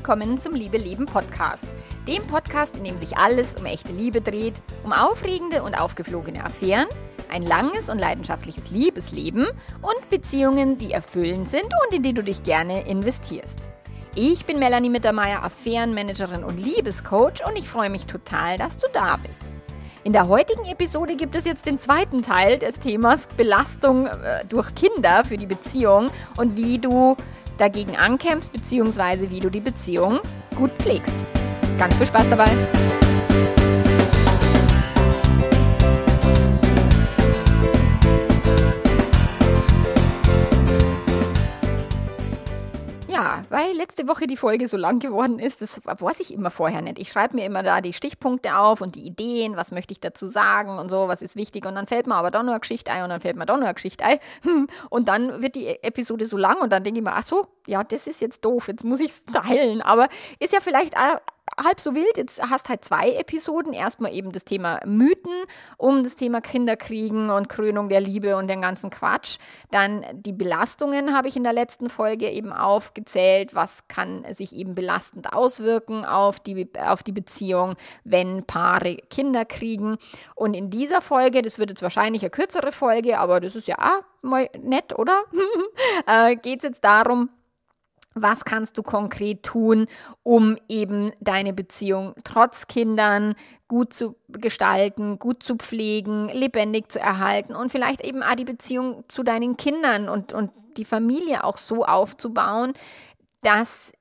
willkommen zum Liebe Leben Podcast. Dem Podcast, in dem sich alles um echte Liebe dreht, um aufregende und aufgeflogene Affären, ein langes und leidenschaftliches Liebesleben und Beziehungen, die erfüllend sind und in die du dich gerne investierst. Ich bin Melanie Mittermeier, Affärenmanagerin und Liebescoach und ich freue mich total, dass du da bist. In der heutigen Episode gibt es jetzt den zweiten Teil des Themas Belastung äh, durch Kinder für die Beziehung und wie du dagegen ankämpfst, beziehungsweise wie du die Beziehung gut pflegst. Ganz viel Spaß dabei! Weil letzte Woche die Folge so lang geworden ist, das weiß ich immer vorher nicht. Ich schreibe mir immer da die Stichpunkte auf und die Ideen, was möchte ich dazu sagen und so, was ist wichtig. Und dann fällt mir aber doch nur eine Geschichte ein und dann fällt mir doch nur eine Geschichte ein. Und dann wird die Episode so lang und dann denke ich mir, ach so, ja, das ist jetzt doof, jetzt muss ich es teilen. Aber ist ja vielleicht halb so wild. Jetzt hast halt zwei Episoden. Erstmal eben das Thema Mythen um das Thema Kinderkriegen und Krönung der Liebe und den ganzen Quatsch. Dann die Belastungen habe ich in der letzten Folge eben aufgezählt. Was kann sich eben belastend auswirken auf die, auf die Beziehung, wenn Paare Kinder kriegen. Und in dieser Folge, das wird jetzt wahrscheinlich eine kürzere Folge, aber das ist ja mal nett, oder? äh, Geht es jetzt darum, was kannst du konkret tun, um eben deine Beziehung trotz Kindern gut zu gestalten, gut zu pflegen, lebendig zu erhalten und vielleicht eben auch die Beziehung zu deinen Kindern und, und die Familie auch so aufzubauen, dass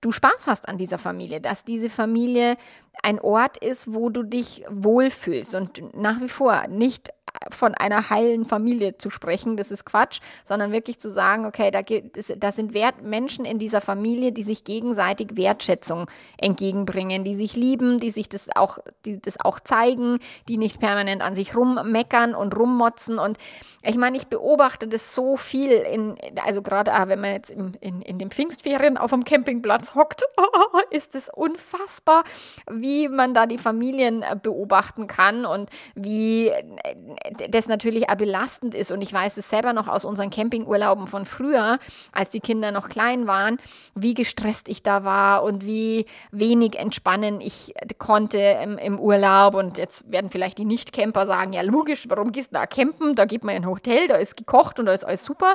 du Spaß hast an dieser Familie, dass diese Familie ein Ort ist, wo du dich wohlfühlst und nach wie vor nicht von einer heilen Familie zu sprechen, das ist Quatsch, sondern wirklich zu sagen, okay, da, gibt es, da sind Wert Menschen in dieser Familie, die sich gegenseitig Wertschätzung entgegenbringen, die sich lieben, die sich das auch, die das auch zeigen, die nicht permanent an sich rummeckern und rummotzen. Und ich meine, ich beobachte das so viel in, also gerade ah, wenn man jetzt in, in, in den Pfingstferien auf dem Campingplatz hockt, ist es unfassbar, wie man da die Familien beobachten kann und wie das natürlich auch belastend ist. Und ich weiß es selber noch aus unseren Campingurlauben von früher, als die Kinder noch klein waren, wie gestresst ich da war und wie wenig entspannen ich konnte im, im Urlaub. Und jetzt werden vielleicht die Nicht-Camper sagen, ja logisch, warum gehst du da campen? Da geht man in ein Hotel, da ist gekocht und da ist alles super.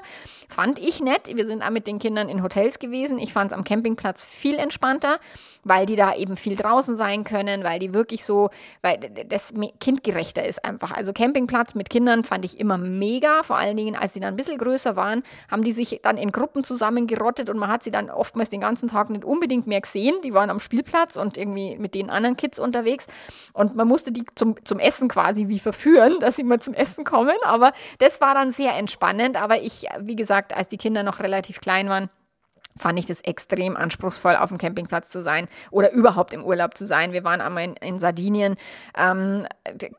Fand ich nett. Wir sind auch mit den Kindern in Hotels gewesen. Ich fand es am Campingplatz viel entspannter, weil die da eben viel draußen sein können, weil die wirklich so, weil das kindgerechter ist einfach. Also Campingplatz mit Kindern fand ich immer mega. Vor allen Dingen, als sie dann ein bisschen größer waren, haben die sich dann in Gruppen zusammengerottet und man hat sie dann oftmals den ganzen Tag nicht unbedingt mehr gesehen. Die waren am Spielplatz und irgendwie mit den anderen Kids unterwegs. Und man musste die zum, zum Essen quasi wie verführen, dass sie mal zum Essen kommen. Aber das war dann sehr entspannend. Aber ich, wie gesagt, als die Kinder noch relativ klein waren, fand ich das extrem anspruchsvoll, auf dem Campingplatz zu sein oder überhaupt im Urlaub zu sein. Wir waren einmal in, in Sardinien ähm,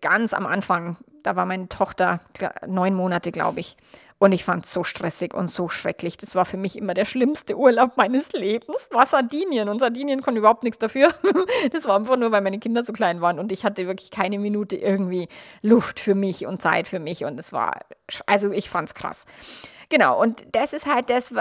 ganz am Anfang da war meine Tochter neun Monate, glaube ich. Und ich fand es so stressig und so schrecklich. Das war für mich immer der schlimmste Urlaub meines Lebens. War Sardinien. Und Sardinien konnte überhaupt nichts dafür. Das war einfach nur, weil meine Kinder so klein waren. Und ich hatte wirklich keine Minute irgendwie Luft für mich und Zeit für mich. Und es war, also ich fand es krass. Genau, und das ist halt das,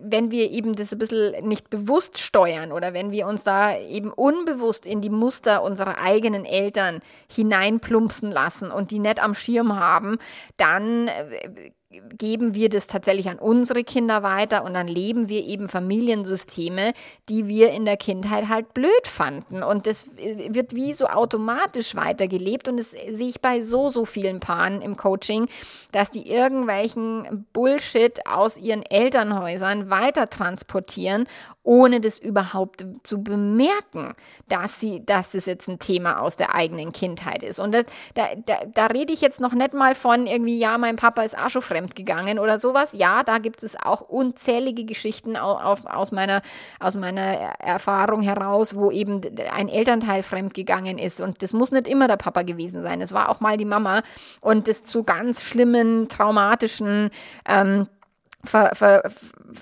wenn wir eben das ein bisschen nicht bewusst steuern oder wenn wir uns da eben unbewusst in die Muster unserer eigenen Eltern hineinplumpsen lassen und die nicht am Schirm haben, dann äh, geben wir das tatsächlich an unsere Kinder weiter und dann leben wir eben Familiensysteme, die wir in der Kindheit halt blöd fanden. Und das wird wie so automatisch weitergelebt. Und das sehe ich bei so, so vielen Paaren im Coaching, dass die irgendwelchen Bullshit aus ihren Elternhäusern weiter transportieren ohne das überhaupt zu bemerken, dass sie, dass es jetzt ein Thema aus der eigenen Kindheit ist. Und das, da, da, da rede ich jetzt noch nicht mal von irgendwie, ja, mein Papa ist auch schon fremd gegangen oder sowas. Ja, da gibt es auch unzählige Geschichten auf, aus, meiner, aus meiner Erfahrung heraus, wo eben ein Elternteil fremd gegangen ist. Und das muss nicht immer der Papa gewesen sein. Es war auch mal die Mama und das zu ganz schlimmen, traumatischen ähm, Ver, Ver,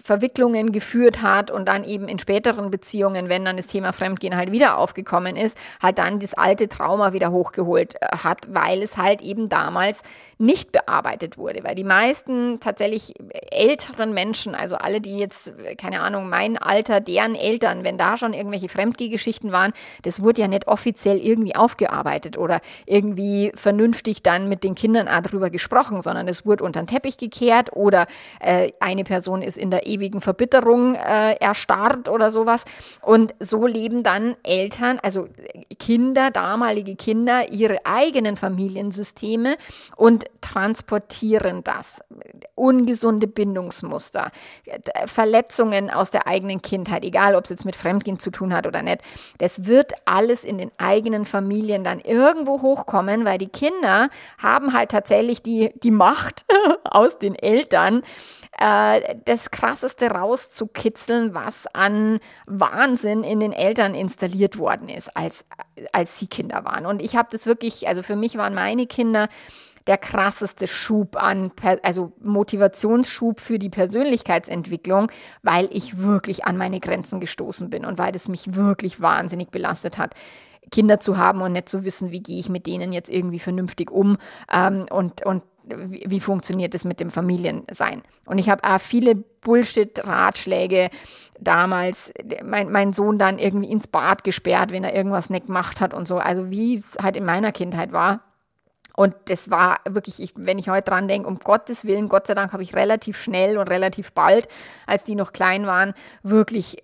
Verwicklungen geführt hat und dann eben in späteren Beziehungen, wenn dann das Thema Fremdgehen halt wieder aufgekommen ist, halt dann das alte Trauma wieder hochgeholt äh, hat, weil es halt eben damals nicht bearbeitet wurde. Weil die meisten tatsächlich älteren Menschen, also alle, die jetzt, keine Ahnung, mein Alter, deren Eltern, wenn da schon irgendwelche Fremdgehgeschichten waren, das wurde ja nicht offiziell irgendwie aufgearbeitet oder irgendwie vernünftig dann mit den Kindern auch drüber gesprochen, sondern es wurde unter den Teppich gekehrt oder äh, eine Person ist in der ewigen Verbitterung äh, erstarrt oder sowas. Und so leben dann Eltern, also Kinder, damalige Kinder, ihre eigenen Familiensysteme und transportieren das. Ungesunde Bindungsmuster, Verletzungen aus der eigenen Kindheit, egal ob es jetzt mit Fremdgehen zu tun hat oder nicht. Das wird alles in den eigenen Familien dann irgendwo hochkommen, weil die Kinder haben halt tatsächlich die, die Macht aus den Eltern, äh, das Krasseste rauszukitzeln, was an Wahnsinn in den Eltern installiert worden ist, als, als sie Kinder waren. Und ich habe das wirklich, also für mich waren meine Kinder der krasseste Schub an, also Motivationsschub für die Persönlichkeitsentwicklung, weil ich wirklich an meine Grenzen gestoßen bin und weil das mich wirklich wahnsinnig belastet hat. Kinder zu haben und nicht zu wissen, wie gehe ich mit denen jetzt irgendwie vernünftig um ähm, und, und wie, wie funktioniert es mit dem Familiensein. Und ich habe auch viele Bullshit-Ratschläge damals, mein, mein Sohn dann irgendwie ins Bad gesperrt, wenn er irgendwas nicht gemacht hat und so. Also wie es halt in meiner Kindheit war. Und das war wirklich, ich, wenn ich heute dran denke, um Gottes Willen, Gott sei Dank habe ich relativ schnell und relativ bald, als die noch klein waren, wirklich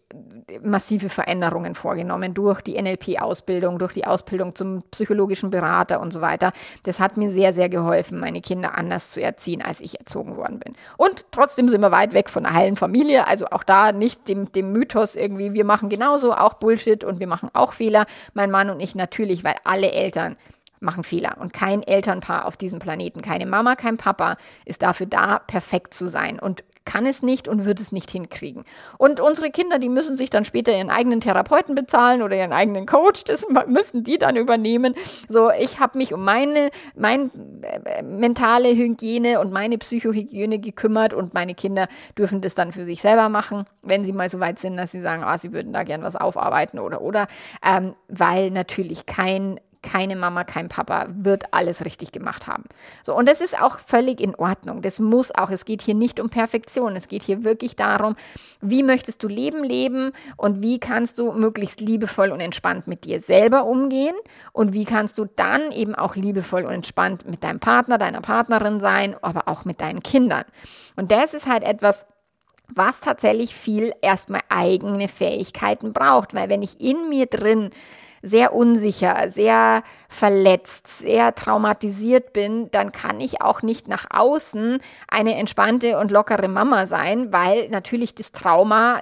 massive Veränderungen vorgenommen durch die NLP-Ausbildung, durch die Ausbildung zum psychologischen Berater und so weiter. Das hat mir sehr, sehr geholfen, meine Kinder anders zu erziehen, als ich erzogen worden bin. Und trotzdem sind wir weit weg von einer heilen Familie. Also auch da nicht dem, dem Mythos irgendwie, wir machen genauso auch Bullshit und wir machen auch Fehler. Mein Mann und ich natürlich, weil alle Eltern machen Fehler und kein Elternpaar auf diesem Planeten, keine Mama, kein Papa ist dafür da, perfekt zu sein und kann es nicht und wird es nicht hinkriegen. Und unsere Kinder, die müssen sich dann später ihren eigenen Therapeuten bezahlen oder ihren eigenen Coach, das müssen die dann übernehmen. So, ich habe mich um meine, meine äh, mentale Hygiene und meine Psychohygiene gekümmert und meine Kinder dürfen das dann für sich selber machen, wenn sie mal so weit sind, dass sie sagen, ah, sie würden da gern was aufarbeiten oder oder, ähm, weil natürlich kein keine Mama, kein Papa wird alles richtig gemacht haben. So, und das ist auch völlig in Ordnung. Das muss auch. Es geht hier nicht um Perfektion. Es geht hier wirklich darum, wie möchtest du Leben leben und wie kannst du möglichst liebevoll und entspannt mit dir selber umgehen und wie kannst du dann eben auch liebevoll und entspannt mit deinem Partner, deiner Partnerin sein, aber auch mit deinen Kindern. Und das ist halt etwas, was tatsächlich viel erstmal eigene Fähigkeiten braucht, weil wenn ich in mir drin sehr unsicher, sehr verletzt, sehr traumatisiert bin, dann kann ich auch nicht nach außen eine entspannte und lockere Mama sein, weil natürlich das Trauma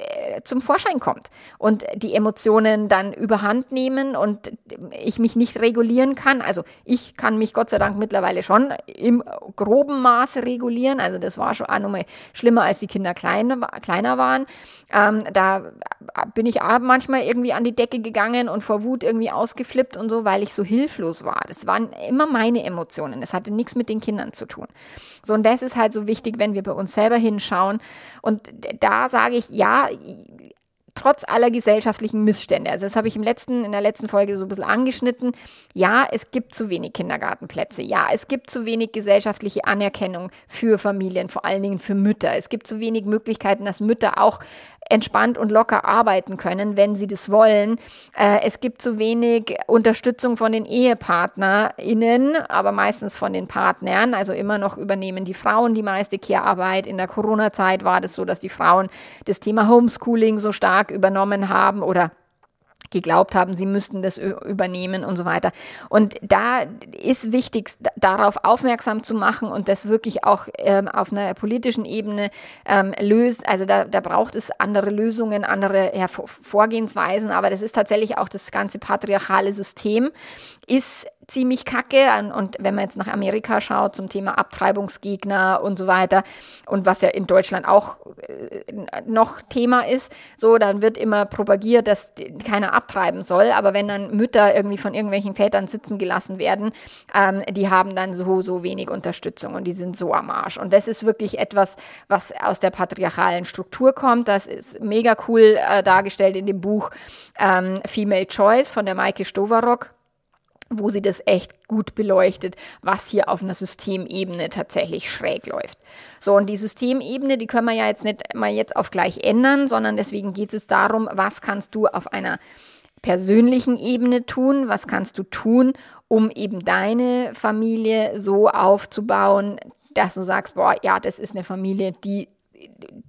äh, zum Vorschein kommt und die Emotionen dann überhand nehmen und ich mich nicht regulieren kann. Also ich kann mich Gott sei Dank mittlerweile schon im groben Maße regulieren. Also das war schon auch nochmal schlimmer, als die Kinder klein, kleiner waren. Ähm, da bin ich auch manchmal irgendwie an die Decke gegangen und vor Wut irgendwie ausgeflippt und so, weil ich so hilflos war. Das waren immer meine Emotionen. Das hatte nichts mit den Kindern zu tun. So, und das ist halt so wichtig, wenn wir bei uns selber hinschauen. Und da sage ich, ja, 一。Trotz aller gesellschaftlichen Missstände. Also das habe ich im letzten, in der letzten Folge so ein bisschen angeschnitten. Ja, es gibt zu wenig Kindergartenplätze. Ja, es gibt zu wenig gesellschaftliche Anerkennung für Familien, vor allen Dingen für Mütter. Es gibt zu wenig Möglichkeiten, dass Mütter auch entspannt und locker arbeiten können, wenn sie das wollen. Äh, es gibt zu wenig Unterstützung von den EhepartnerInnen, aber meistens von den Partnern. Also immer noch übernehmen die Frauen die meiste Care-Arbeit. In der Corona-Zeit war das so, dass die Frauen das Thema Homeschooling so stark übernommen haben oder geglaubt haben, sie müssten das übernehmen und so weiter. Und da ist wichtig, darauf aufmerksam zu machen und das wirklich auch ähm, auf einer politischen Ebene ähm, löst. Also da, da braucht es andere Lösungen, andere ja, Vorgehensweisen, aber das ist tatsächlich auch das ganze patriarchale System, ist ziemlich kacke. Und wenn man jetzt nach Amerika schaut zum Thema Abtreibungsgegner und so weiter und was ja in Deutschland auch äh, noch Thema ist, so, dann wird immer propagiert, dass keiner abtreiben soll. Aber wenn dann Mütter irgendwie von irgendwelchen Vätern sitzen gelassen werden, ähm, die haben dann so, so wenig Unterstützung und die sind so am Arsch. Und das ist wirklich etwas, was aus der patriarchalen Struktur kommt. Das ist mega cool äh, dargestellt in dem Buch ähm, Female Choice von der Maike Stovarock wo sie das echt gut beleuchtet, was hier auf einer Systemebene tatsächlich schräg läuft. So, und die Systemebene, die können wir ja jetzt nicht mal jetzt auf gleich ändern, sondern deswegen geht es darum, was kannst du auf einer persönlichen Ebene tun, was kannst du tun, um eben deine Familie so aufzubauen, dass du sagst, boah, ja, das ist eine Familie, die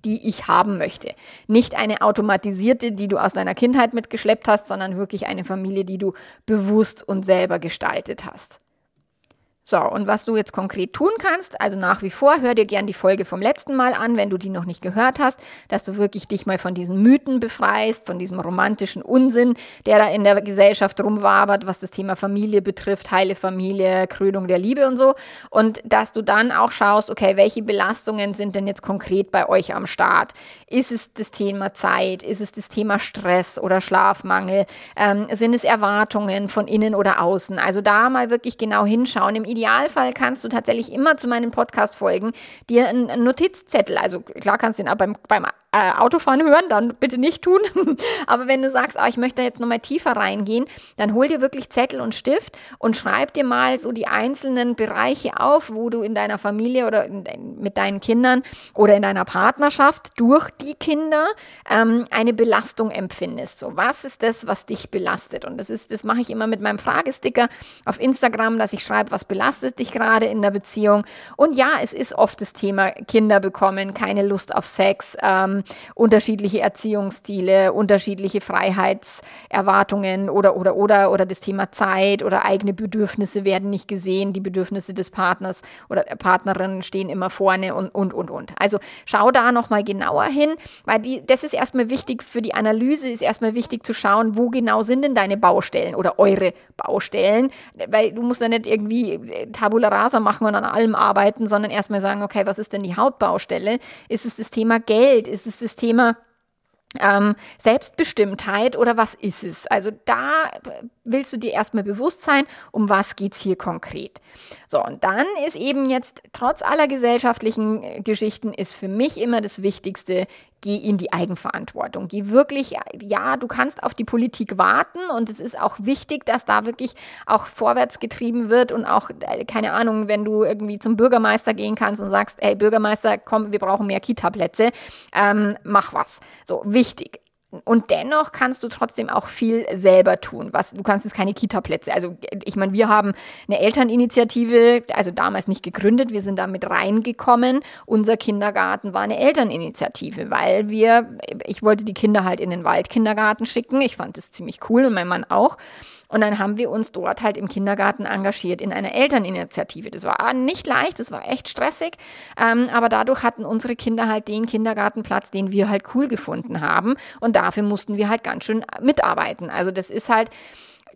die ich haben möchte. Nicht eine automatisierte, die du aus deiner Kindheit mitgeschleppt hast, sondern wirklich eine Familie, die du bewusst und selber gestaltet hast. So, und was du jetzt konkret tun kannst, also nach wie vor, hör dir gern die Folge vom letzten Mal an, wenn du die noch nicht gehört hast, dass du wirklich dich mal von diesen Mythen befreist, von diesem romantischen Unsinn, der da in der Gesellschaft rumwabert, was das Thema Familie betrifft, heile Familie, Krönung der Liebe und so. Und dass du dann auch schaust, okay, welche Belastungen sind denn jetzt konkret bei euch am Start? Ist es das Thema Zeit? Ist es das Thema Stress oder Schlafmangel? Ähm, sind es Erwartungen von innen oder außen? Also da mal wirklich genau hinschauen. Im Idealfall kannst du tatsächlich immer zu meinen Podcast-Folgen dir einen Notizzettel, also klar kannst du den auch beim, beim äh, Autofahren hören, dann bitte nicht tun. Aber wenn du sagst, ah, ich möchte jetzt nochmal tiefer reingehen, dann hol dir wirklich Zettel und Stift und schreib dir mal so die einzelnen Bereiche auf, wo du in deiner Familie oder de mit deinen Kindern oder in deiner Partnerschaft durch die Kinder ähm, eine Belastung empfindest. So, was ist das, was dich belastet? Und das ist, das mache ich immer mit meinem Fragesticker auf Instagram, dass ich schreibe, was belastet dich gerade in der Beziehung? Und ja, es ist oft das Thema Kinder bekommen, keine Lust auf Sex, ähm, unterschiedliche Erziehungsstile, unterschiedliche Freiheitserwartungen oder, oder, oder, oder das Thema Zeit oder eigene Bedürfnisse werden nicht gesehen. Die Bedürfnisse des Partners oder der Partnerin stehen immer vorne und, und, und, und. Also schau da nochmal genauer hin, weil die, das ist erstmal wichtig für die Analyse, ist erstmal wichtig zu schauen, wo genau sind denn deine Baustellen oder eure Baustellen, weil du musst ja nicht irgendwie Tabula rasa machen und an allem arbeiten, sondern erstmal sagen, okay, was ist denn die Hauptbaustelle? Ist es das Thema Geld? Ist es ist das Thema ähm, Selbstbestimmtheit oder was ist es? Also da willst du dir erstmal bewusst sein, um was geht es hier konkret. So, und dann ist eben jetzt, trotz aller gesellschaftlichen äh, Geschichten, ist für mich immer das Wichtigste, geh in die Eigenverantwortung. Geh wirklich, ja, du kannst auf die Politik warten und es ist auch wichtig, dass da wirklich auch vorwärts getrieben wird und auch, äh, keine Ahnung, wenn du irgendwie zum Bürgermeister gehen kannst und sagst, hey Bürgermeister, komm, wir brauchen mehr Kita-Plätze, ähm, mach was. So, wichtig. Und dennoch kannst du trotzdem auch viel selber tun. Was, du kannst jetzt keine Kita-Plätze. Also ich meine, wir haben eine Elterninitiative, also damals nicht gegründet, wir sind da mit reingekommen. Unser Kindergarten war eine Elterninitiative, weil wir, ich wollte die Kinder halt in den Waldkindergarten schicken. Ich fand das ziemlich cool und mein Mann auch. Und dann haben wir uns dort halt im Kindergarten engagiert in einer Elterninitiative. Das war nicht leicht, das war echt stressig, ähm, aber dadurch hatten unsere Kinder halt den Kindergartenplatz, den wir halt cool gefunden haben. Und dafür mussten wir halt ganz schön mitarbeiten. Also das ist halt,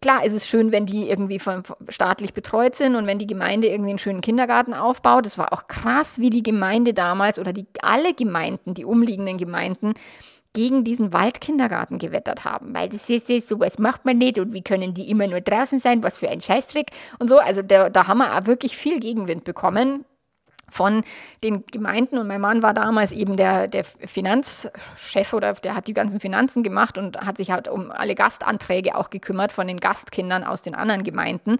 klar ist es schön, wenn die irgendwie von, staatlich betreut sind und wenn die Gemeinde irgendwie einen schönen Kindergarten aufbaut. Das war auch krass, wie die Gemeinde damals oder die alle Gemeinden, die umliegenden Gemeinden, gegen diesen Waldkindergarten gewettert haben, weil das ist, ist sowas macht man nicht und wie können die immer nur draußen sein, was für ein Scheißtrick und so. Also da, da haben wir auch wirklich viel Gegenwind bekommen von den Gemeinden und mein Mann war damals eben der, der Finanzchef oder der hat die ganzen Finanzen gemacht und hat sich halt um alle Gastanträge auch gekümmert von den Gastkindern aus den anderen Gemeinden.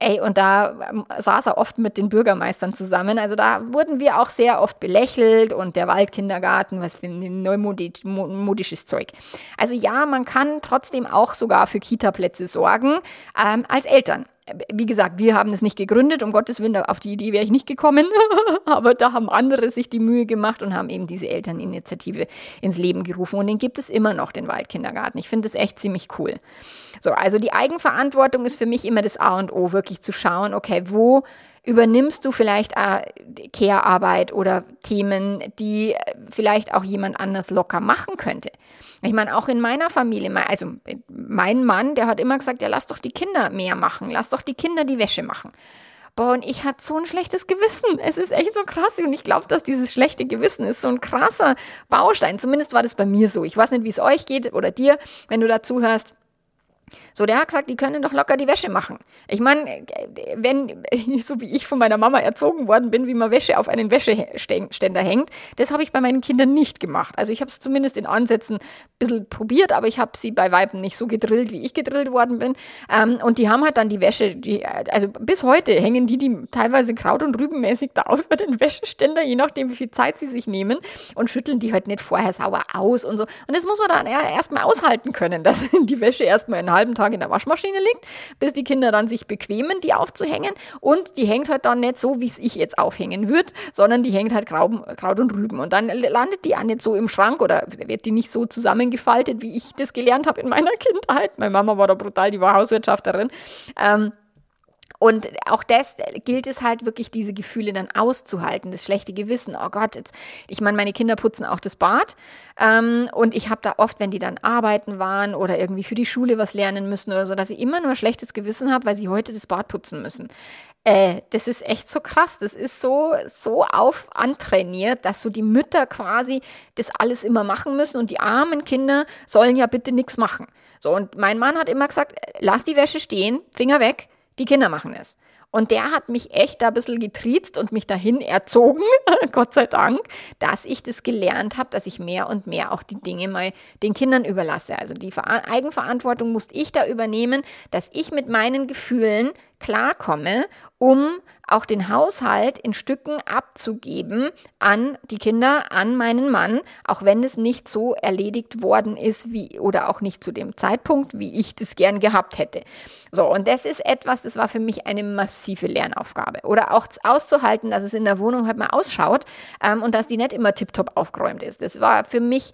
Ey, und da ähm, saß er oft mit den Bürgermeistern zusammen. Also da wurden wir auch sehr oft belächelt und der Waldkindergarten, was für ein neumodisches Zeug. Also ja, man kann trotzdem auch sogar für Kita-Plätze sorgen ähm, als Eltern wie gesagt, wir haben es nicht gegründet, um Gottes Willen, auf die Idee wäre ich nicht gekommen, aber da haben andere sich die Mühe gemacht und haben eben diese Elterninitiative ins Leben gerufen und den gibt es immer noch, den Waldkindergarten. Ich finde das echt ziemlich cool. So, also die Eigenverantwortung ist für mich immer das A und O, wirklich zu schauen, okay, wo übernimmst du vielleicht äh, Care-Arbeit oder Themen, die vielleicht auch jemand anders locker machen könnte. Ich meine, auch in meiner Familie, also mein Mann, der hat immer gesagt, ja, lass doch die Kinder mehr machen, lass doch die Kinder die Wäsche machen. Boah, und ich hatte so ein schlechtes Gewissen. Es ist echt so krass. Und ich glaube, dass dieses schlechte Gewissen ist so ein krasser Baustein. Zumindest war das bei mir so. Ich weiß nicht, wie es euch geht oder dir, wenn du dazu hörst. So, der hat gesagt, die können doch locker die Wäsche machen. Ich meine, wenn, so wie ich von meiner Mama erzogen worden bin, wie man Wäsche auf einen Wäscheständer hängt, das habe ich bei meinen Kindern nicht gemacht. Also ich habe es zumindest in Ansätzen ein bisschen probiert, aber ich habe sie bei Weiben nicht so gedrillt, wie ich gedrillt worden bin. Ähm, und die haben halt dann die Wäsche, die, also bis heute hängen die, die teilweise kraut- und rübenmäßig da auf den Wäscheständer, je nachdem, wie viel Zeit sie sich nehmen und schütteln die halt nicht vorher sauber aus und so. Und das muss man dann erstmal aushalten können, dass die Wäsche erstmal in halben Tag in der Waschmaschine liegt, bis die Kinder dann sich bequemen, die aufzuhängen. Und die hängt halt dann nicht so, wie es ich jetzt aufhängen würde, sondern die hängt halt Kraut und Rüben. Und dann landet die auch nicht so im Schrank oder wird die nicht so zusammengefaltet, wie ich das gelernt habe in meiner Kindheit. Meine Mama war da brutal, die war Hauswirtschafterin. Ähm, und auch das gilt es halt wirklich, diese Gefühle dann auszuhalten, das schlechte Gewissen. Oh Gott, jetzt, ich meine, meine Kinder putzen auch das Bad. Ähm, und ich habe da oft, wenn die dann arbeiten waren oder irgendwie für die Schule was lernen müssen oder so, dass ich immer nur schlechtes Gewissen habe, weil sie heute das Bad putzen müssen. Äh, das ist echt so krass. Das ist so, so auf antrainiert, dass so die Mütter quasi das alles immer machen müssen und die armen Kinder sollen ja bitte nichts machen. So, und mein Mann hat immer gesagt, lass die Wäsche stehen, Finger weg die Kinder machen es. Und der hat mich echt da ein bisschen getriezt und mich dahin erzogen, Gott sei Dank, dass ich das gelernt habe, dass ich mehr und mehr auch die Dinge mal den Kindern überlasse. Also die Eigenverantwortung musste ich da übernehmen, dass ich mit meinen Gefühlen klarkomme, um auch den Haushalt in Stücken abzugeben an die Kinder, an meinen Mann, auch wenn es nicht so erledigt worden ist, wie oder auch nicht zu dem Zeitpunkt, wie ich das gern gehabt hätte. So, und das ist etwas, das war für mich eine massive Lernaufgabe. Oder auch auszuhalten, dass es in der Wohnung halt mal ausschaut ähm, und dass die nicht immer tiptop aufgeräumt ist. Das war für mich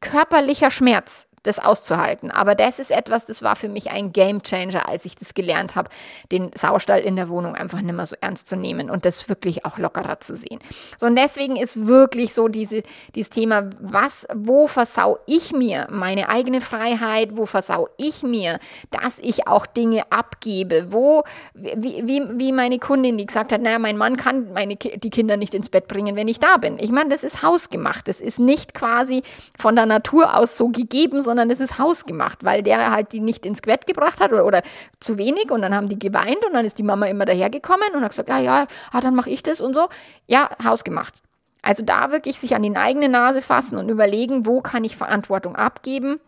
körperlicher Schmerz, das auszuhalten. Aber das ist etwas, das war für mich ein Game Changer, als ich das gelernt habe, den Saustall in der Wohnung einfach nicht mehr so ernst zu nehmen und das wirklich auch lockerer zu sehen. So, und deswegen ist wirklich so diese, dieses Thema, was, wo versau ich mir meine eigene Freiheit, wo versau ich mir, dass ich auch Dinge abgebe, wo, wie, wie, wie meine Kundin, die gesagt hat, naja, mein Mann kann meine, die Kinder nicht ins Bett bringen, wenn ich da bin. Ich meine, das ist hausgemacht. Das ist nicht quasi von der Natur aus so gegeben, sondern sondern es ist hausgemacht, weil der halt die nicht ins Bett gebracht hat oder, oder zu wenig und dann haben die geweint und dann ist die Mama immer dahergekommen und hat gesagt, ja, ja, ah, dann mache ich das und so. Ja, hausgemacht. Also da wirklich sich an die eigene Nase fassen und überlegen, wo kann ich Verantwortung abgeben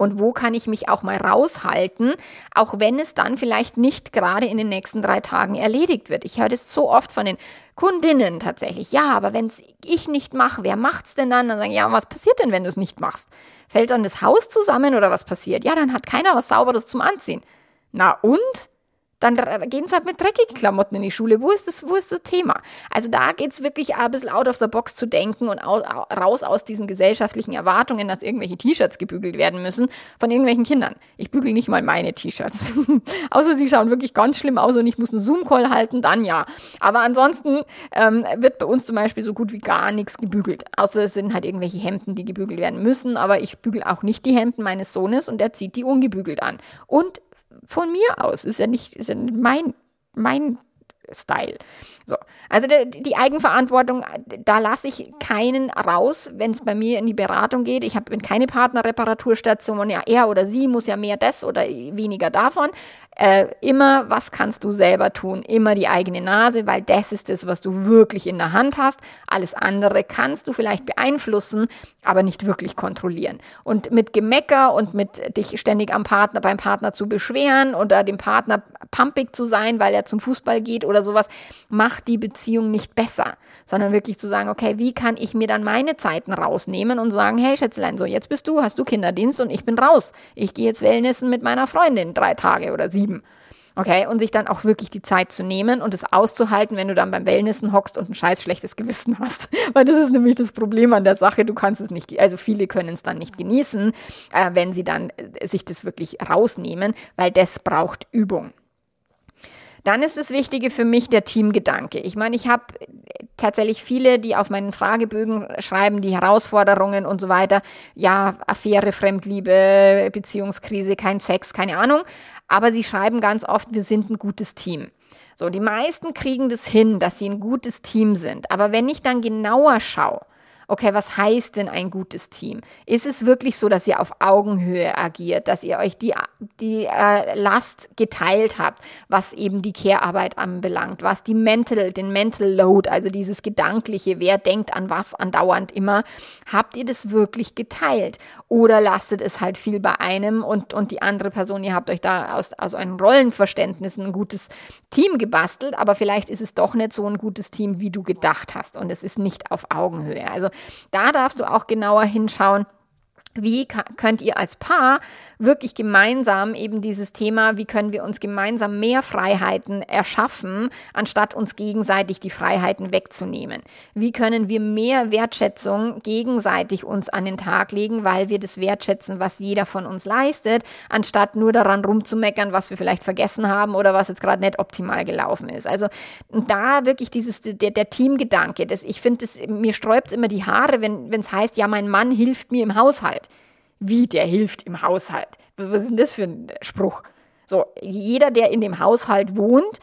und wo kann ich mich auch mal raushalten, auch wenn es dann vielleicht nicht gerade in den nächsten drei Tagen erledigt wird. Ich höre das so oft von den Kundinnen tatsächlich. Ja, aber wenn es ich nicht mache, wer macht's denn dann? Dann sagen, ja, was passiert denn, wenn du es nicht machst? Fällt dann das Haus zusammen oder was passiert? Ja, dann hat keiner was Sauberes zum Anziehen. Na und? Dann gehen sie halt mit dreckigen Klamotten in die Schule. Wo ist das, wo ist das Thema? Also da geht es wirklich ein bisschen out of the box zu denken und raus aus diesen gesellschaftlichen Erwartungen, dass irgendwelche T-Shirts gebügelt werden müssen von irgendwelchen Kindern. Ich bügel nicht mal meine T-Shirts. Außer sie schauen wirklich ganz schlimm aus und ich muss einen Zoom-Call halten, dann ja. Aber ansonsten ähm, wird bei uns zum Beispiel so gut wie gar nichts gebügelt. Außer es sind halt irgendwelche Hemden, die gebügelt werden müssen. Aber ich bügel auch nicht die Hemden meines Sohnes und er zieht die ungebügelt an. Und von mir aus. Ist ja nicht, ist ja mein, mein Style. So, also die, die Eigenverantwortung, da lasse ich keinen raus, wenn es bei mir in die Beratung geht. Ich habe keine Partnerreparaturstation, ja, er oder sie muss ja mehr das oder weniger davon. Äh, immer, was kannst du selber tun? Immer die eigene Nase, weil das ist das, was du wirklich in der Hand hast. Alles andere kannst du vielleicht beeinflussen, aber nicht wirklich kontrollieren. Und mit Gemecker und mit dich ständig am Partner, beim Partner zu beschweren oder dem Partner pumpig zu sein, weil er zum Fußball geht oder sowas, macht die Beziehung nicht besser, sondern wirklich zu sagen, okay, wie kann ich mir dann meine Zeiten rausnehmen und sagen, hey Schätzlein, so jetzt bist du, hast du Kinderdienst und ich bin raus. Ich gehe jetzt Wellnessen mit meiner Freundin drei Tage oder sieben. Okay, und sich dann auch wirklich die Zeit zu nehmen und es auszuhalten, wenn du dann beim Wellnessen hockst und ein scheiß schlechtes Gewissen hast. Weil das ist nämlich das Problem an der Sache. Du kannst es nicht, also viele können es dann nicht genießen, äh, wenn sie dann äh, sich das wirklich rausnehmen, weil das braucht Übung. Dann ist das Wichtige für mich der Teamgedanke. Ich meine, ich habe tatsächlich viele, die auf meinen Fragebögen schreiben, die Herausforderungen und so weiter. Ja, Affäre, Fremdliebe, Beziehungskrise, kein Sex, keine Ahnung. Aber sie schreiben ganz oft, wir sind ein gutes Team. So, die meisten kriegen das hin, dass sie ein gutes Team sind. Aber wenn ich dann genauer schaue, okay, was heißt denn ein gutes Team? Ist es wirklich so, dass ihr auf Augenhöhe agiert, dass ihr euch die, die äh, Last geteilt habt, was eben die Care-Arbeit anbelangt, was die Mental, den Mental Load, also dieses Gedankliche, wer denkt an was andauernd immer, habt ihr das wirklich geteilt? Oder lastet es halt viel bei einem und, und die andere Person, ihr habt euch da aus, aus einem Rollenverständnis ein gutes Team gebastelt, aber vielleicht ist es doch nicht so ein gutes Team, wie du gedacht hast und es ist nicht auf Augenhöhe. Also da darfst du auch genauer hinschauen. Wie könnt ihr als Paar wirklich gemeinsam eben dieses Thema, wie können wir uns gemeinsam mehr Freiheiten erschaffen, anstatt uns gegenseitig die Freiheiten wegzunehmen? Wie können wir mehr Wertschätzung gegenseitig uns an den Tag legen, weil wir das wertschätzen, was jeder von uns leistet, anstatt nur daran rumzumeckern, was wir vielleicht vergessen haben oder was jetzt gerade nicht optimal gelaufen ist? Also da wirklich dieses, der, der Teamgedanke, das, ich finde, mir sträubt immer die Haare, wenn es heißt, ja, mein Mann hilft mir im Haushalt. Wie, der hilft im Haushalt? Was ist denn das für ein Spruch? So, jeder, der in dem Haushalt wohnt,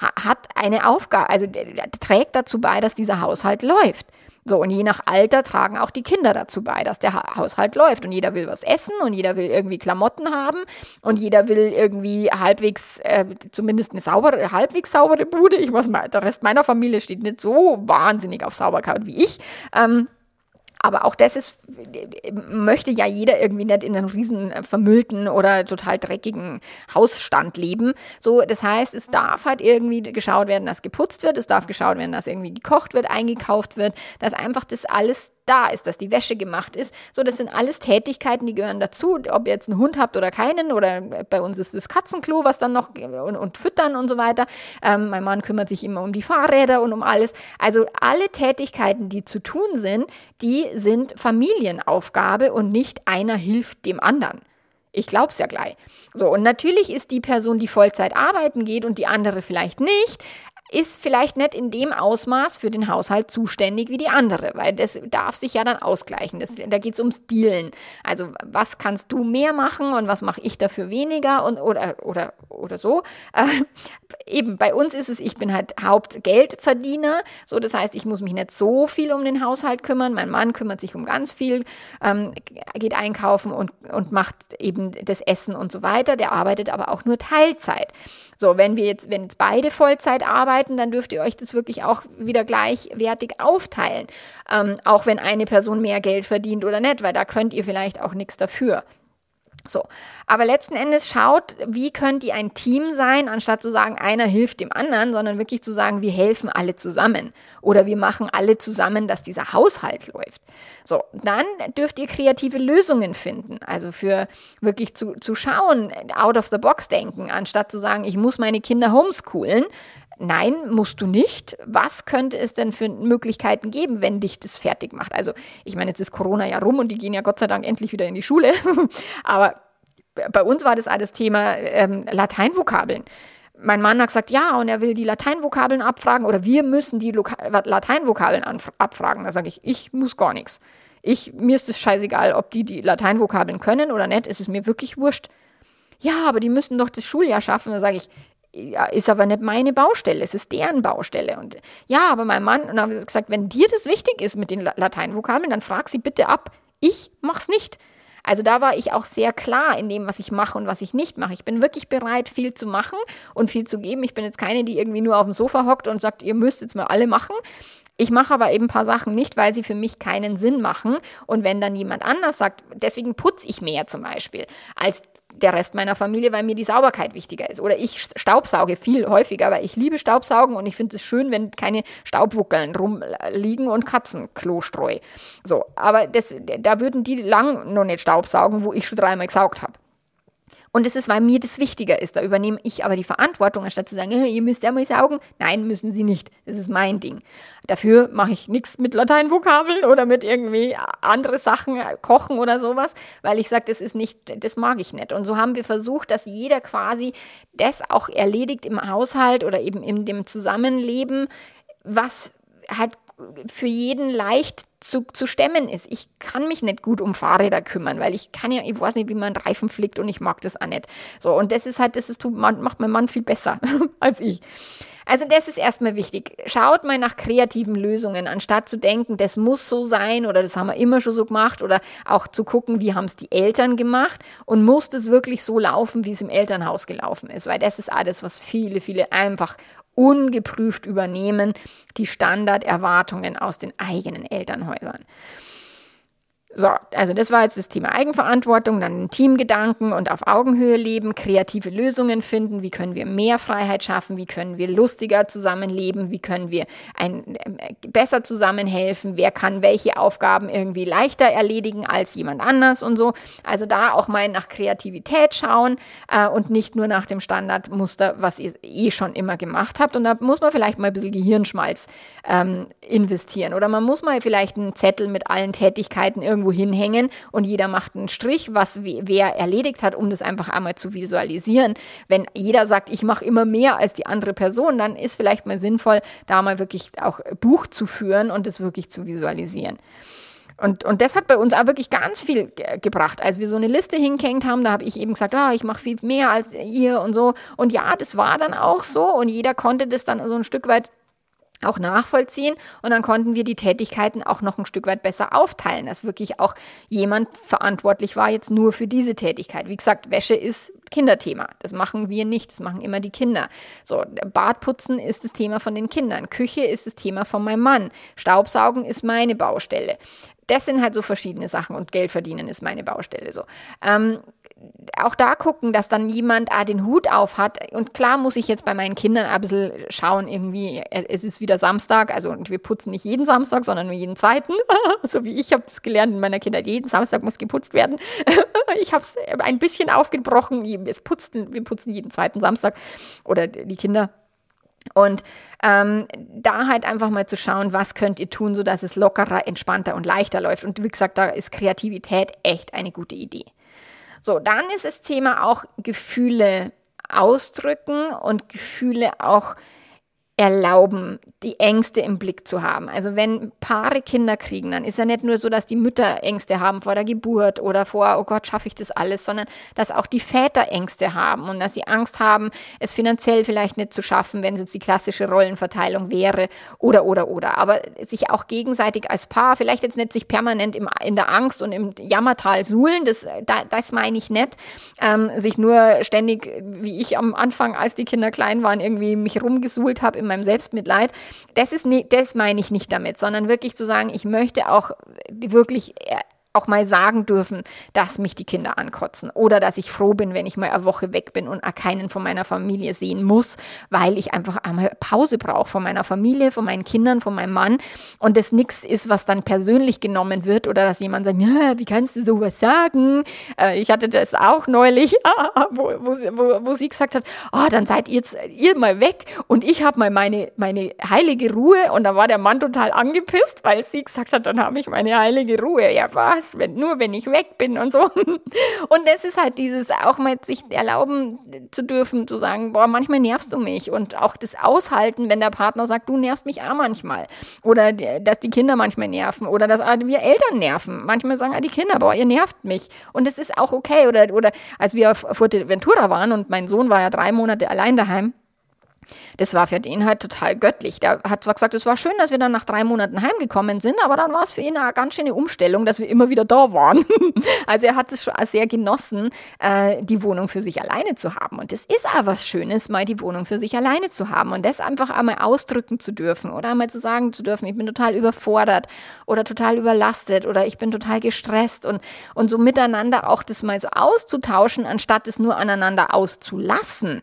hat eine Aufgabe, also trägt dazu bei, dass dieser Haushalt läuft. So, und je nach Alter tragen auch die Kinder dazu bei, dass der Haushalt läuft. Und jeder will was essen und jeder will irgendwie Klamotten haben und jeder will irgendwie halbwegs, äh, zumindest eine saubere, halbwegs saubere Bude. Ich weiß mal, der Rest meiner Familie steht nicht so wahnsinnig auf Sauberkeit wie ich. Ähm, aber auch das ist, möchte ja jeder irgendwie nicht in einem riesen äh, vermüllten oder total dreckigen Hausstand leben. So, das heißt, es darf halt irgendwie geschaut werden, dass geputzt wird, es darf geschaut werden, dass irgendwie gekocht wird, eingekauft wird, dass einfach das alles da ist, dass die Wäsche gemacht ist. So, das sind alles Tätigkeiten, die gehören dazu. Ob ihr jetzt einen Hund habt oder keinen, oder bei uns ist das Katzenklo, was dann noch und, und füttern und so weiter. Ähm, mein Mann kümmert sich immer um die Fahrräder und um alles. Also alle Tätigkeiten, die zu tun sind, die sind Familienaufgabe und nicht einer hilft dem anderen. Ich glaube es ja gleich. So, und natürlich ist die Person, die Vollzeit arbeiten geht und die andere vielleicht nicht, ist vielleicht nicht in dem Ausmaß für den Haushalt zuständig wie die andere, weil das darf sich ja dann ausgleichen. Das, da geht es ums Dealen. Also was kannst du mehr machen und was mache ich dafür weniger und oder oder oder so. Äh, eben bei uns ist es, ich bin halt Hauptgeldverdiener, so das heißt, ich muss mich nicht so viel um den Haushalt kümmern. Mein Mann kümmert sich um ganz viel, ähm, geht einkaufen und und macht eben das Essen und so weiter. Der arbeitet aber auch nur Teilzeit. So, wenn wir jetzt, wenn jetzt beide Vollzeit arbeiten, dann dürft ihr euch das wirklich auch wieder gleichwertig aufteilen. Ähm, auch wenn eine Person mehr Geld verdient oder nicht, weil da könnt ihr vielleicht auch nichts dafür. So, aber letzten Endes schaut, wie könnt ihr ein Team sein, anstatt zu sagen, einer hilft dem anderen, sondern wirklich zu sagen, wir helfen alle zusammen oder wir machen alle zusammen, dass dieser Haushalt läuft. So, dann dürft ihr kreative Lösungen finden, also für wirklich zu, zu schauen, out of the box denken, anstatt zu sagen, ich muss meine Kinder homeschoolen, Nein, musst du nicht. Was könnte es denn für Möglichkeiten geben, wenn dich das fertig macht? Also, ich meine, jetzt ist Corona ja rum und die gehen ja Gott sei Dank endlich wieder in die Schule. Aber bei uns war das alles Thema ähm, Lateinvokabeln. Mein Mann hat gesagt, ja, und er will die Lateinvokabeln abfragen oder wir müssen die Loka Lateinvokabeln abfragen. Da sage ich, ich muss gar nichts. Ich, mir ist es scheißegal, ob die die Lateinvokabeln können oder nicht, es ist mir wirklich wurscht. Ja, aber die müssen doch das Schuljahr schaffen. Da sage ich, ja, ist aber nicht meine Baustelle, es ist deren Baustelle. Und ja, aber mein Mann, und dann habe ich gesagt, wenn dir das wichtig ist mit den Lateinvokabeln, dann frag sie bitte ab. Ich mach's nicht. Also da war ich auch sehr klar in dem, was ich mache und was ich nicht mache. Ich bin wirklich bereit, viel zu machen und viel zu geben. Ich bin jetzt keine, die irgendwie nur auf dem Sofa hockt und sagt, ihr müsst jetzt mal alle machen. Ich mache aber eben ein paar Sachen nicht, weil sie für mich keinen Sinn machen. Und wenn dann jemand anders sagt, deswegen putze ich mehr zum Beispiel, als der Rest meiner Familie, weil mir die Sauberkeit wichtiger ist. Oder ich staubsauge viel häufiger, weil ich liebe Staubsaugen und ich finde es schön, wenn keine Staubwuckeln rumliegen und Katzenklo streu. So, aber das, da würden die lang noch nicht staubsaugen, wo ich schon dreimal gesaugt habe. Und es ist, weil mir das wichtiger ist. Da übernehme ich aber die Verantwortung, anstatt zu sagen, ihr müsst ja mal saugen. Nein, müssen sie nicht. Das ist mein Ding. Dafür mache ich nichts mit Lateinvokabeln oder mit irgendwie andere Sachen, äh, kochen oder sowas, weil ich sage, das ist nicht, das mag ich nicht. Und so haben wir versucht, dass jeder quasi das auch erledigt im Haushalt oder eben in dem Zusammenleben, was halt für jeden leicht zu, zu stemmen ist. Ich kann mich nicht gut um Fahrräder kümmern, weil ich kann ja, ich weiß nicht, wie man Reifen flickt und ich mag das auch nicht. So, und das ist halt, das ist, macht mein Mann viel besser als ich. Also das ist erstmal wichtig. Schaut mal nach kreativen Lösungen, anstatt zu denken, das muss so sein oder das haben wir immer schon so gemacht oder auch zu gucken, wie haben es die Eltern gemacht und muss das wirklich so laufen, wie es im Elternhaus gelaufen ist, weil das ist alles, was viele, viele einfach ungeprüft übernehmen, die Standarderwartungen aus den eigenen Elternhäusern. So, also das war jetzt das Thema Eigenverantwortung, dann Teamgedanken und auf Augenhöhe leben, kreative Lösungen finden, wie können wir mehr Freiheit schaffen, wie können wir lustiger zusammenleben, wie können wir ein, äh, besser zusammenhelfen, wer kann welche Aufgaben irgendwie leichter erledigen als jemand anders und so. Also da auch mal nach Kreativität schauen äh, und nicht nur nach dem Standardmuster, was ihr eh schon immer gemacht habt. Und da muss man vielleicht mal ein bisschen Gehirnschmalz ähm, investieren oder man muss mal vielleicht einen Zettel mit allen Tätigkeiten irgendwie irgendwo hinhängen und jeder macht einen Strich, was wer erledigt hat, um das einfach einmal zu visualisieren. Wenn jeder sagt, ich mache immer mehr als die andere Person, dann ist vielleicht mal sinnvoll, da mal wirklich auch Buch zu führen und es wirklich zu visualisieren. Und, und das hat bei uns auch wirklich ganz viel ge gebracht. Als wir so eine Liste hingehängt haben, da habe ich eben gesagt, ah, ich mache viel mehr als ihr und so. Und ja, das war dann auch so. Und jeder konnte das dann so ein Stück weit auch nachvollziehen und dann konnten wir die Tätigkeiten auch noch ein Stück weit besser aufteilen, dass wirklich auch jemand verantwortlich war jetzt nur für diese Tätigkeit. Wie gesagt, Wäsche ist Kinderthema. Das machen wir nicht, das machen immer die Kinder. So, Badputzen ist das Thema von den Kindern, Küche ist das Thema von meinem Mann, Staubsaugen ist meine Baustelle. Das sind halt so verschiedene Sachen und Geld verdienen ist meine Baustelle so. Ähm, auch da gucken, dass dann jemand ah, den Hut auf hat. Und klar muss ich jetzt bei meinen Kindern ein bisschen schauen, irgendwie, äh, es ist wieder Samstag, also wir putzen nicht jeden Samstag, sondern nur jeden zweiten. so wie ich habe das gelernt in meiner Kindheit, jeden Samstag muss geputzt werden. ich habe es ein bisschen aufgebrochen, es putzten, wir putzen jeden zweiten Samstag oder die Kinder. Und ähm, da halt einfach mal zu schauen, was könnt ihr tun, sodass es lockerer, entspannter und leichter läuft. Und wie gesagt, da ist Kreativität echt eine gute Idee. So, dann ist das Thema auch Gefühle ausdrücken und Gefühle auch erlauben, die Ängste im Blick zu haben. Also wenn Paare Kinder kriegen, dann ist ja nicht nur so, dass die Mütter Ängste haben vor der Geburt oder vor, oh Gott, schaffe ich das alles, sondern dass auch die Väter Ängste haben und dass sie Angst haben, es finanziell vielleicht nicht zu schaffen, wenn es jetzt die klassische Rollenverteilung wäre oder, oder, oder. Aber sich auch gegenseitig als Paar, vielleicht jetzt nicht sich permanent im, in der Angst und im Jammertal suhlen, das, das meine ich nicht, ähm, sich nur ständig, wie ich am Anfang, als die Kinder klein waren, irgendwie mich rumgesuhlt habe meinem Selbstmitleid. Das ist das meine ich nicht damit, sondern wirklich zu sagen, ich möchte auch wirklich äh, auch mal sagen dürfen, dass mich die Kinder ankotzen oder dass ich froh bin, wenn ich mal eine Woche weg bin und keinen von meiner Familie sehen muss, weil ich einfach einmal Pause brauche von meiner Familie, von meinen Kindern, von meinem Mann und das nichts ist, was dann persönlich genommen wird oder dass jemand sagt, ja, wie kannst du sowas sagen? Äh, ich hatte das auch neulich, wo, wo, wo, wo, sie gesagt hat, oh, dann seid ihr jetzt ihr mal weg und ich habe mal meine, meine heilige Ruhe und da war der Mann total angepisst, weil sie gesagt hat, dann habe ich meine heilige Ruhe. Ja, was? Was, wenn, nur wenn ich weg bin und so. Und es ist halt dieses auch mal sich erlauben zu dürfen, zu sagen, boah, manchmal nervst du mich und auch das Aushalten, wenn der Partner sagt, du nervst mich auch manchmal. Oder dass die Kinder manchmal nerven oder dass wir Eltern nerven. Manchmal sagen die Kinder, boah, ihr nervt mich. Und das ist auch okay. Oder, oder als wir auf Fuerteventura waren und mein Sohn war ja drei Monate allein daheim, das war für den halt total göttlich. Der hat zwar gesagt, es war schön, dass wir dann nach drei Monaten heimgekommen sind, aber dann war es für ihn eine ganz schöne Umstellung, dass wir immer wieder da waren. also er hat es schon sehr genossen, äh, die Wohnung für sich alleine zu haben. Und es ist auch was Schönes, mal die Wohnung für sich alleine zu haben und das einfach einmal ausdrücken zu dürfen oder einmal zu sagen zu dürfen, ich bin total überfordert oder total überlastet oder ich bin total gestresst und, und so miteinander auch das mal so auszutauschen, anstatt es nur aneinander auszulassen.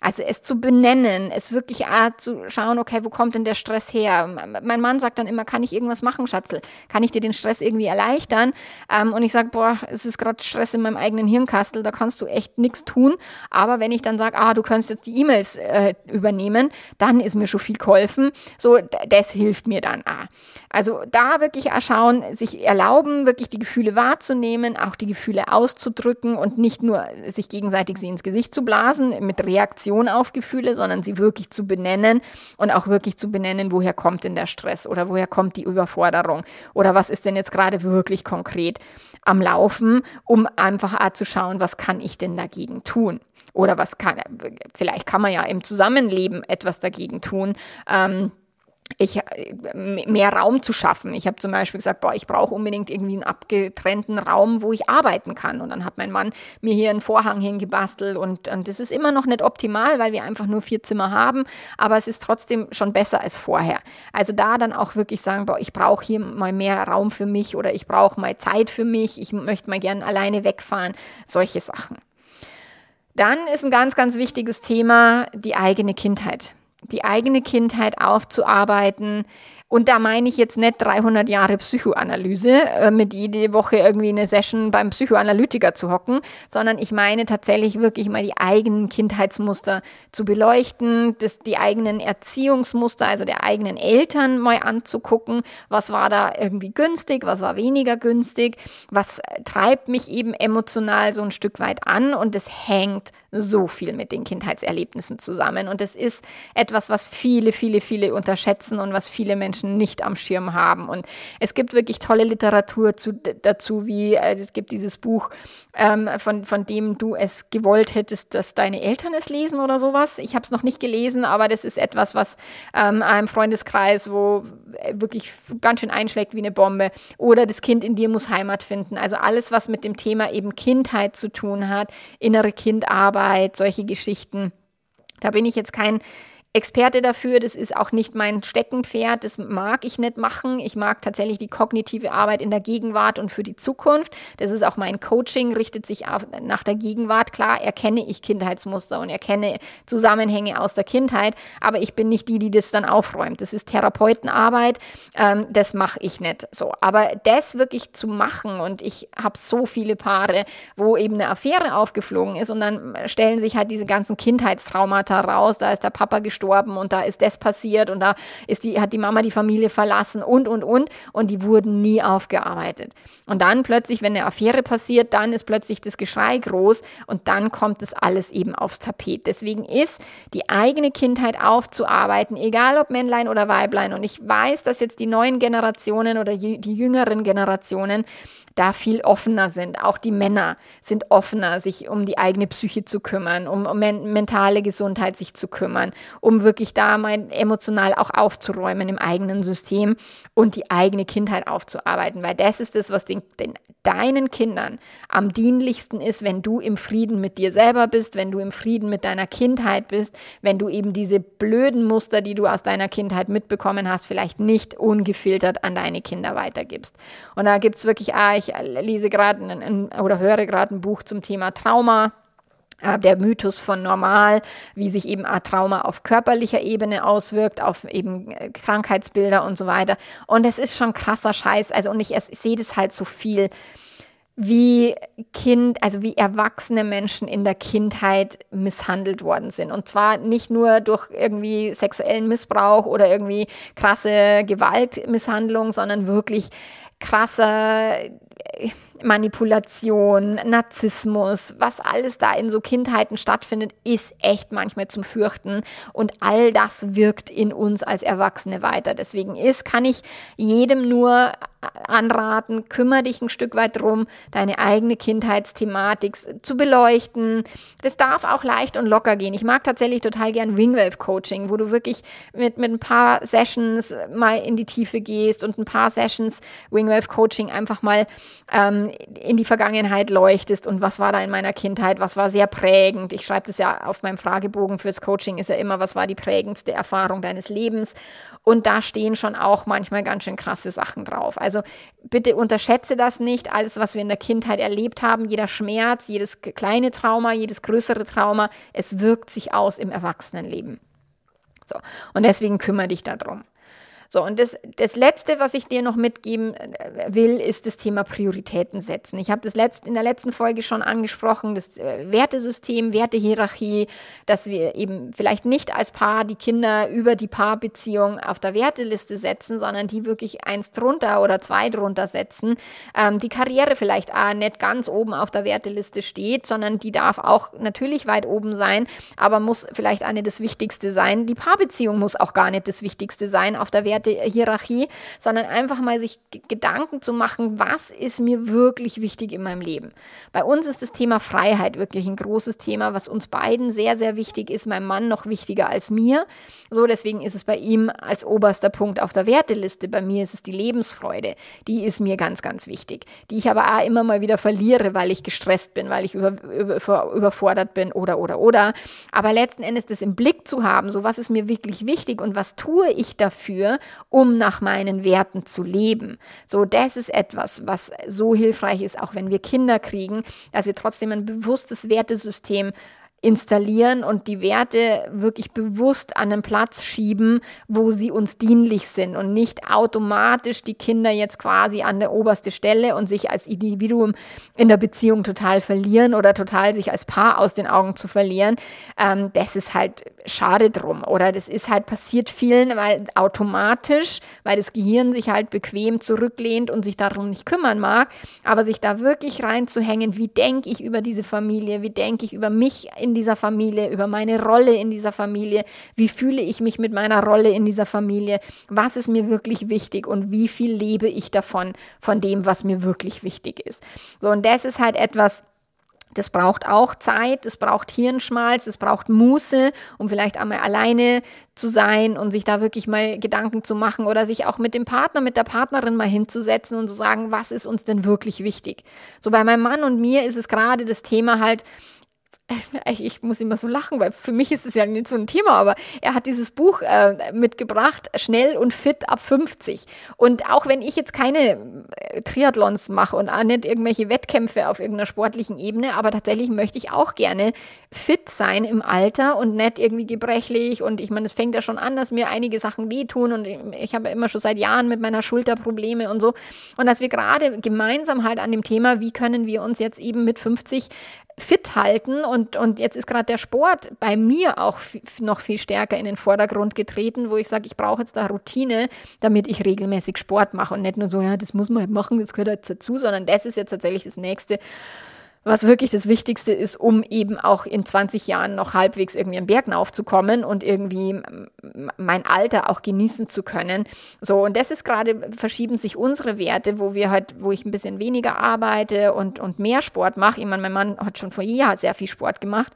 Also es zu benennen, es wirklich äh, zu schauen, okay, wo kommt denn der Stress her? Mein Mann sagt dann immer, kann ich irgendwas machen, Schatzel? Kann ich dir den Stress irgendwie erleichtern? Ähm, und ich sage, boah, es ist gerade Stress in meinem eigenen Hirnkastel, da kannst du echt nichts tun. Aber wenn ich dann sage, ah, du kannst jetzt die E-Mails äh, übernehmen, dann ist mir schon viel geholfen. So, das hilft mir dann auch. Also da wirklich schauen, sich erlauben, wirklich die Gefühle wahrzunehmen, auch die Gefühle auszudrücken und nicht nur sich gegenseitig sie ins Gesicht zu blasen mit Reaktion Reaktion auf Gefühle, sondern sie wirklich zu benennen und auch wirklich zu benennen, woher kommt denn der Stress oder woher kommt die Überforderung oder was ist denn jetzt gerade wirklich konkret am Laufen, um einfach zu schauen, was kann ich denn dagegen tun. Oder was kann, vielleicht kann man ja im Zusammenleben etwas dagegen tun. Ähm, ich, äh, mehr Raum zu schaffen. Ich habe zum Beispiel gesagt, boah, ich brauche unbedingt irgendwie einen abgetrennten Raum, wo ich arbeiten kann. Und dann hat mein Mann mir hier einen Vorhang hingebastelt und, und das ist immer noch nicht optimal, weil wir einfach nur vier Zimmer haben, aber es ist trotzdem schon besser als vorher. Also da dann auch wirklich sagen, boah, ich brauche hier mal mehr Raum für mich oder ich brauche mal Zeit für mich, ich möchte mal gern alleine wegfahren, solche Sachen. Dann ist ein ganz, ganz wichtiges Thema die eigene Kindheit die eigene Kindheit aufzuarbeiten. Und da meine ich jetzt nicht 300 Jahre Psychoanalyse, äh, mit jede Woche irgendwie eine Session beim Psychoanalytiker zu hocken, sondern ich meine tatsächlich wirklich mal die eigenen Kindheitsmuster zu beleuchten, das, die eigenen Erziehungsmuster, also der eigenen Eltern mal anzugucken. Was war da irgendwie günstig, was war weniger günstig, was treibt mich eben emotional so ein Stück weit an und es hängt so viel mit den Kindheitserlebnissen zusammen. Und es ist etwas, was viele, viele, viele unterschätzen und was viele Menschen nicht am Schirm haben. Und es gibt wirklich tolle Literatur zu, dazu, wie also es gibt dieses Buch, ähm, von, von dem du es gewollt hättest, dass deine Eltern es lesen oder sowas. Ich habe es noch nicht gelesen, aber das ist etwas, was ähm, einem Freundeskreis, wo wirklich ganz schön einschlägt wie eine Bombe. Oder das Kind in dir muss Heimat finden. Also alles, was mit dem Thema eben Kindheit zu tun hat, innere Kindarbeit, Arbeit, solche Geschichten. Da bin ich jetzt kein Experte dafür. Das ist auch nicht mein Steckenpferd. Das mag ich nicht machen. Ich mag tatsächlich die kognitive Arbeit in der Gegenwart und für die Zukunft. Das ist auch mein Coaching, richtet sich nach der Gegenwart. Klar, erkenne ich Kindheitsmuster und erkenne Zusammenhänge aus der Kindheit, aber ich bin nicht die, die das dann aufräumt. Das ist Therapeutenarbeit. Ähm, das mache ich nicht so. Aber das wirklich zu machen und ich habe so viele Paare, wo eben eine Affäre aufgeflogen ist und dann stellen sich halt diese ganzen Kindheitstraumata raus. Da ist der Papa gestorben gestorben und da ist das passiert und da ist die, hat die Mama die Familie verlassen und, und, und. Und die wurden nie aufgearbeitet. Und dann plötzlich, wenn eine Affäre passiert, dann ist plötzlich das Geschrei groß und dann kommt das alles eben aufs Tapet. Deswegen ist die eigene Kindheit aufzuarbeiten, egal ob Männlein oder Weiblein. Und ich weiß, dass jetzt die neuen Generationen oder die jüngeren Generationen da viel offener sind. Auch die Männer sind offener, sich um die eigene Psyche zu kümmern, um, um mentale Gesundheit sich zu kümmern, um wirklich da mal emotional auch aufzuräumen im eigenen System und die eigene Kindheit aufzuarbeiten, weil das ist das, was den, den, deinen Kindern am dienlichsten ist, wenn du im Frieden mit dir selber bist, wenn du im Frieden mit deiner Kindheit bist, wenn du eben diese blöden Muster, die du aus deiner Kindheit mitbekommen hast, vielleicht nicht ungefiltert an deine Kinder weitergibst. Und da gibt es wirklich, ah, ich lese gerade oder höre gerade ein Buch zum Thema Trauma der Mythos von normal, wie sich eben ein Trauma auf körperlicher Ebene auswirkt, auf eben äh, Krankheitsbilder und so weiter. Und es ist schon krasser Scheiß. Also, und ich, ich sehe das halt so viel, wie Kind, also wie erwachsene Menschen in der Kindheit misshandelt worden sind. Und zwar nicht nur durch irgendwie sexuellen Missbrauch oder irgendwie krasse Gewaltmisshandlung, sondern wirklich krasser Manipulation, Narzissmus, was alles da in so Kindheiten stattfindet, ist echt manchmal zum Fürchten. Und all das wirkt in uns als Erwachsene weiter. Deswegen ist, kann ich jedem nur anraten, kümmere dich ein Stück weit drum, deine eigene Kindheitsthematik zu beleuchten. Das darf auch leicht und locker gehen. Ich mag tatsächlich total gern Wingwave Coaching, wo du wirklich mit, mit ein paar Sessions mal in die Tiefe gehst und ein paar Sessions Wingwave Coaching einfach mal ähm, in die Vergangenheit leuchtest und was war da in meiner Kindheit, was war sehr prägend. Ich schreibe das ja auf meinem Fragebogen fürs Coaching, ist ja immer, was war die prägendste Erfahrung deines Lebens. Und da stehen schon auch manchmal ganz schön krasse Sachen drauf. Also bitte unterschätze das nicht. Alles, was wir in der Kindheit erlebt haben, jeder Schmerz, jedes kleine Trauma, jedes größere Trauma, es wirkt sich aus im Erwachsenenleben. So. Und deswegen kümmere dich darum. So, und das, das Letzte, was ich dir noch mitgeben äh, will, ist das Thema Prioritäten setzen. Ich habe das letzt, in der letzten Folge schon angesprochen, das äh, Wertesystem, Wertehierarchie, dass wir eben vielleicht nicht als Paar die Kinder über die Paarbeziehung auf der Werteliste setzen, sondern die wirklich eins drunter oder zwei drunter setzen. Ähm, die Karriere vielleicht auch nicht ganz oben auf der Werteliste steht, sondern die darf auch natürlich weit oben sein, aber muss vielleicht nicht das Wichtigste sein. Die Paarbeziehung muss auch gar nicht das Wichtigste sein auf der Werteliste Wertehierarchie, sondern einfach mal sich Gedanken zu machen, was ist mir wirklich wichtig in meinem Leben. Bei uns ist das Thema Freiheit wirklich ein großes Thema, was uns beiden sehr, sehr wichtig ist. Meinem Mann noch wichtiger als mir. So, deswegen ist es bei ihm als oberster Punkt auf der Werteliste. Bei mir ist es die Lebensfreude. Die ist mir ganz, ganz wichtig. Die ich aber auch immer mal wieder verliere, weil ich gestresst bin, weil ich über, über, überfordert bin oder, oder, oder. Aber letzten Endes das im Blick zu haben, so was ist mir wirklich wichtig und was tue ich dafür, um nach meinen Werten zu leben. So, das ist etwas, was so hilfreich ist, auch wenn wir Kinder kriegen, dass wir trotzdem ein bewusstes Wertesystem installieren und die Werte wirklich bewusst an einen Platz schieben, wo sie uns dienlich sind und nicht automatisch die Kinder jetzt quasi an der oberste Stelle und sich als Individuum in der Beziehung total verlieren oder total sich als Paar aus den Augen zu verlieren. Ähm, das ist halt schade drum oder das ist halt passiert vielen, weil automatisch, weil das Gehirn sich halt bequem zurücklehnt und sich darum nicht kümmern mag, aber sich da wirklich reinzuhängen, wie denke ich über diese Familie, wie denke ich über mich in in dieser Familie, über meine Rolle in dieser Familie, wie fühle ich mich mit meiner Rolle in dieser Familie, was ist mir wirklich wichtig und wie viel lebe ich davon, von dem, was mir wirklich wichtig ist. So, und das ist halt etwas, das braucht auch Zeit, das braucht Hirnschmalz, das braucht Muße, um vielleicht einmal alleine zu sein und sich da wirklich mal Gedanken zu machen oder sich auch mit dem Partner, mit der Partnerin mal hinzusetzen und zu sagen, was ist uns denn wirklich wichtig. So bei meinem Mann und mir ist es gerade das Thema halt, ich muss immer so lachen, weil für mich ist es ja nicht so ein Thema, aber er hat dieses Buch äh, mitgebracht, Schnell und fit ab 50. Und auch wenn ich jetzt keine äh, Triathlons mache und auch nicht irgendwelche Wettkämpfe auf irgendeiner sportlichen Ebene, aber tatsächlich möchte ich auch gerne fit sein im Alter und nicht irgendwie gebrechlich. Und ich meine, es fängt ja schon an, dass mir einige Sachen wehtun und ich habe immer schon seit Jahren mit meiner Schulter Probleme und so. Und dass wir gerade gemeinsam halt an dem Thema, wie können wir uns jetzt eben mit 50 fit halten und, und jetzt ist gerade der Sport bei mir auch noch viel stärker in den Vordergrund getreten, wo ich sage, ich brauche jetzt da Routine, damit ich regelmäßig Sport mache und nicht nur so, ja, das muss man halt machen, das gehört jetzt dazu, sondern das ist jetzt tatsächlich das nächste, was wirklich das Wichtigste ist, um eben auch in 20 Jahren noch halbwegs irgendwie am Berg aufzukommen und irgendwie mein Alter auch genießen zu können. So, und das ist gerade, verschieben sich unsere Werte, wo wir halt, wo ich ein bisschen weniger arbeite und, und mehr Sport mache. Ich meine, mein Mann hat schon vor jeher sehr viel Sport gemacht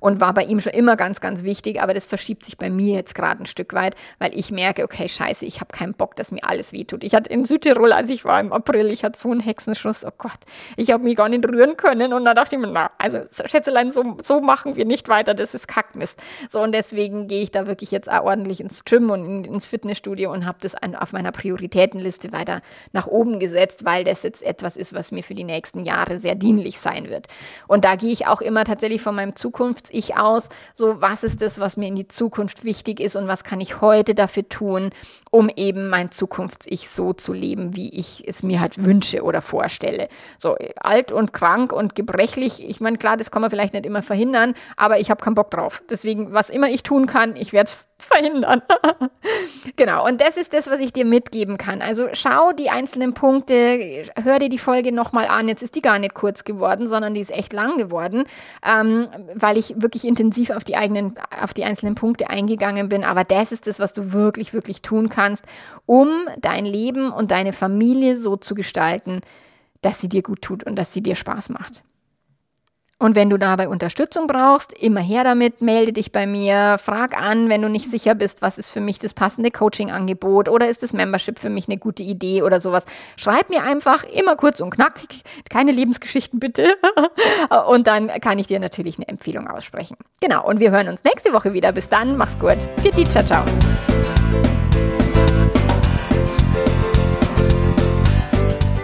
und war bei ihm schon immer ganz, ganz wichtig, aber das verschiebt sich bei mir jetzt gerade ein Stück weit, weil ich merke, okay, scheiße, ich habe keinen Bock, dass mir alles wehtut. Ich hatte in Südtirol, als ich war im April, ich hatte so einen Hexenschuss, oh Gott, ich habe mich gar nicht rühren können und da dachte ich mir, na, also Schätzelein, so, so machen wir nicht weiter, das ist Kackmist. So und deswegen gehe ich da wirklich jetzt auch ordentlich ins Gym und in, ins Fitnessstudio und habe das an, auf meiner Prioritätenliste weiter nach oben gesetzt, weil das jetzt etwas ist, was mir für die nächsten Jahre sehr dienlich sein wird. Und da gehe ich auch immer tatsächlich von meinem Zukunft Zukunfts-Ich aus. So, was ist das, was mir in die Zukunft wichtig ist und was kann ich heute dafür tun, um eben mein Zukunfts-Ich so zu leben, wie ich es mir halt wünsche oder vorstelle. So, alt und krank und gebrechlich. Ich meine, klar, das kann man vielleicht nicht immer verhindern, aber ich habe keinen Bock drauf. Deswegen, was immer ich tun kann, ich werde es verhindern. genau, und das ist das, was ich dir mitgeben kann. Also schau die einzelnen Punkte, hör dir die Folge nochmal an. Jetzt ist die gar nicht kurz geworden, sondern die ist echt lang geworden, ähm, weil ich wirklich intensiv auf die eigenen, auf die einzelnen Punkte eingegangen bin. Aber das ist das, was du wirklich, wirklich tun kannst, um dein Leben und deine Familie so zu gestalten, dass sie dir gut tut und dass sie dir Spaß macht. Und wenn du dabei Unterstützung brauchst, immer her damit, melde dich bei mir, frag an, wenn du nicht sicher bist, was ist für mich das passende Coaching-Angebot oder ist das Membership für mich eine gute Idee oder sowas. Schreib mir einfach immer kurz und knackig, keine Lebensgeschichten bitte. und dann kann ich dir natürlich eine Empfehlung aussprechen. Genau, und wir hören uns nächste Woche wieder. Bis dann, mach's gut. Die, ciao, ciao.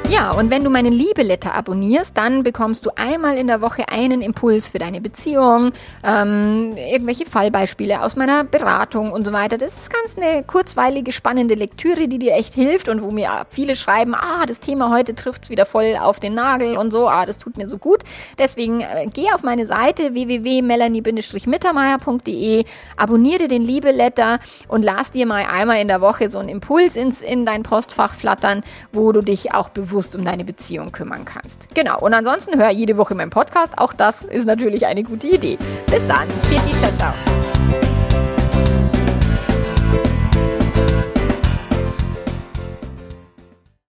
Ja, und wenn du meinen Liebeletter abonnierst, dann bekommst du einmal in der Woche einen Impuls für deine Beziehung, ähm, irgendwelche Fallbeispiele aus meiner Beratung und so weiter. Das ist ganz eine kurzweilige, spannende Lektüre, die dir echt hilft und wo mir viele schreiben, ah, das Thema heute trifft's wieder voll auf den Nagel und so, ah, das tut mir so gut. Deswegen äh, geh auf meine Seite www.melanie-mittermeier.de, abonniere den Liebeletter und lass dir mal einmal in der Woche so einen Impuls ins, in dein Postfach flattern, wo du dich auch bewusst bewusst um deine Beziehung kümmern kannst. Genau. Und ansonsten hör jede Woche meinen Podcast. Auch das ist natürlich eine gute Idee. Bis dann. Ciao, ciao.